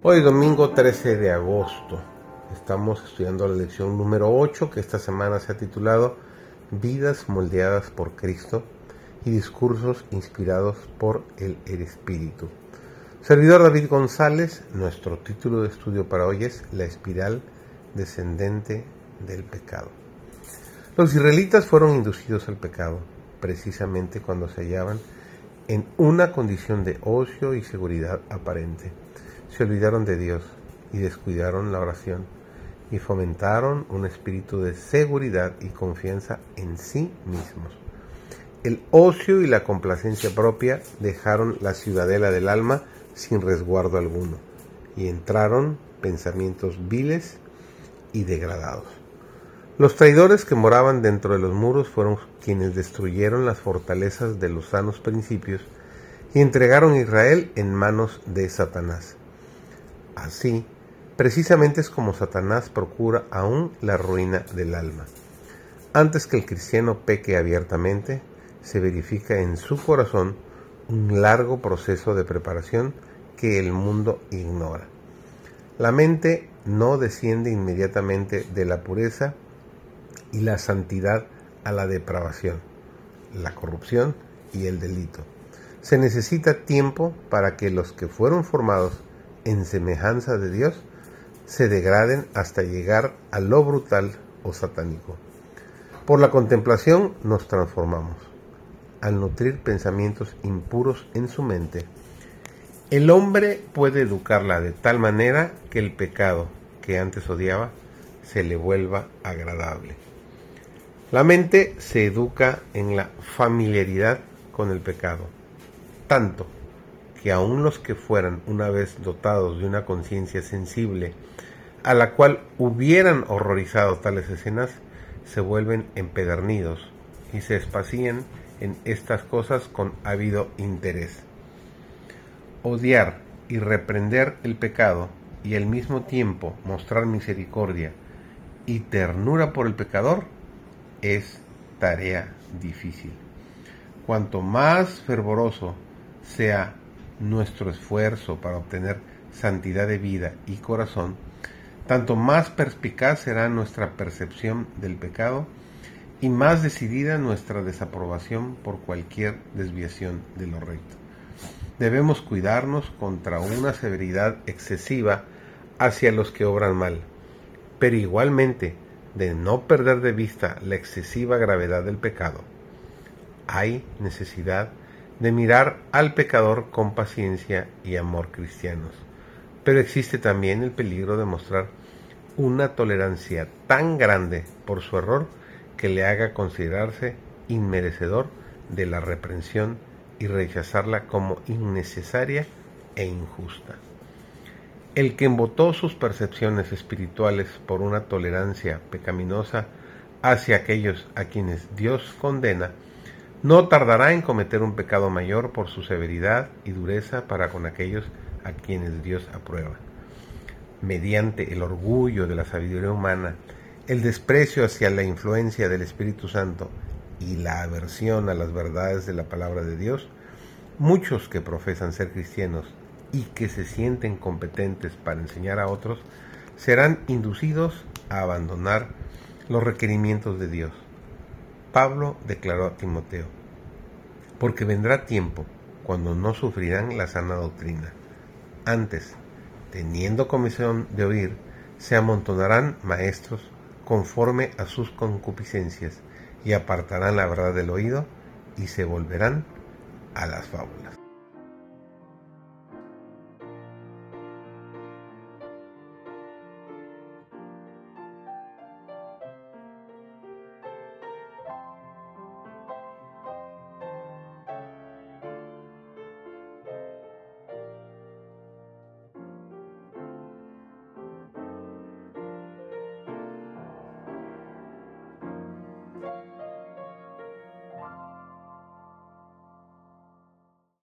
Hoy domingo 13 de agosto estamos estudiando la lección número 8 que esta semana se ha titulado Vidas moldeadas por Cristo y discursos inspirados por el, Espíritu. Servidor David González, nuestro título de estudio para hoy es La espiral descendente del pecado. Los israelitas fueron inducidos al pecado precisamente cuando se hallaban en una condición de ocio y seguridad aparente se olvidaron de Dios y descuidaron la oración y fomentaron un espíritu de seguridad y confianza en sí mismos. El ocio y la complacencia propia dejaron la ciudadela del alma sin resguardo alguno y entraron pensamientos viles y degradados. Los traidores que moraban dentro de los muros fueron quienes destruyeron las fortalezas de los sanos principios y entregaron a Israel en manos de Satanás. Así, precisamente es como Satanás procura aún la ruina del alma. Antes que el cristiano peque abiertamente, se verifica en su corazón un largo proceso de preparación que el mundo ignora. La mente no desciende inmediatamente de la pureza y la santidad a la depravación, la corrupción y el delito. Se necesita tiempo para que los que fueron formados en semejanza de Dios se degraden hasta llegar a lo brutal o satánico. Por la contemplación nos transformamos. Al nutrir pensamientos impuros en su mente, el hombre puede educarla de tal manera que el pecado que antes odiaba se le vuelva agradable. La mente se educa en la familiaridad con el pecado, tanto que aun los que fueran una vez dotados de una conciencia sensible, a la cual hubieran horrorizado tales escenas, se vuelven empedernidos y se espacían en estas cosas con habido interés. Odiar y reprender el pecado y al mismo tiempo mostrar misericordia y ternura por el pecador es tarea difícil. Cuanto más fervoroso sea nuestro esfuerzo para obtener santidad de vida y corazón, tanto más perspicaz será nuestra percepción del pecado y más decidida nuestra desaprobación por cualquier desviación de lo recto. Debemos cuidarnos contra una severidad excesiva hacia los que obran mal, pero igualmente de no perder de vista la excesiva gravedad del pecado. Hay necesidad de mirar al pecador con paciencia y amor cristianos. Pero existe también el peligro de mostrar una tolerancia tan grande por su error que le haga considerarse inmerecedor de la reprensión y rechazarla como innecesaria e injusta. El que embotó sus percepciones espirituales por una tolerancia pecaminosa hacia aquellos a quienes Dios condena, no tardará en cometer un pecado mayor por su severidad y dureza para con aquellos a quienes Dios aprueba. Mediante el orgullo de la sabiduría humana, el desprecio hacia la influencia del Espíritu Santo y la aversión a las verdades de la palabra de Dios, muchos que profesan ser cristianos y que se sienten competentes para enseñar a otros, serán inducidos a abandonar los requerimientos de Dios Pablo declaró a Timoteo, porque vendrá tiempo cuando no sufrirán la sana doctrina. Antes, teniendo comisión de oír, se amontonarán maestros conforme a sus concupiscencias y apartarán la verdad del oído y se volverán a las fábulas.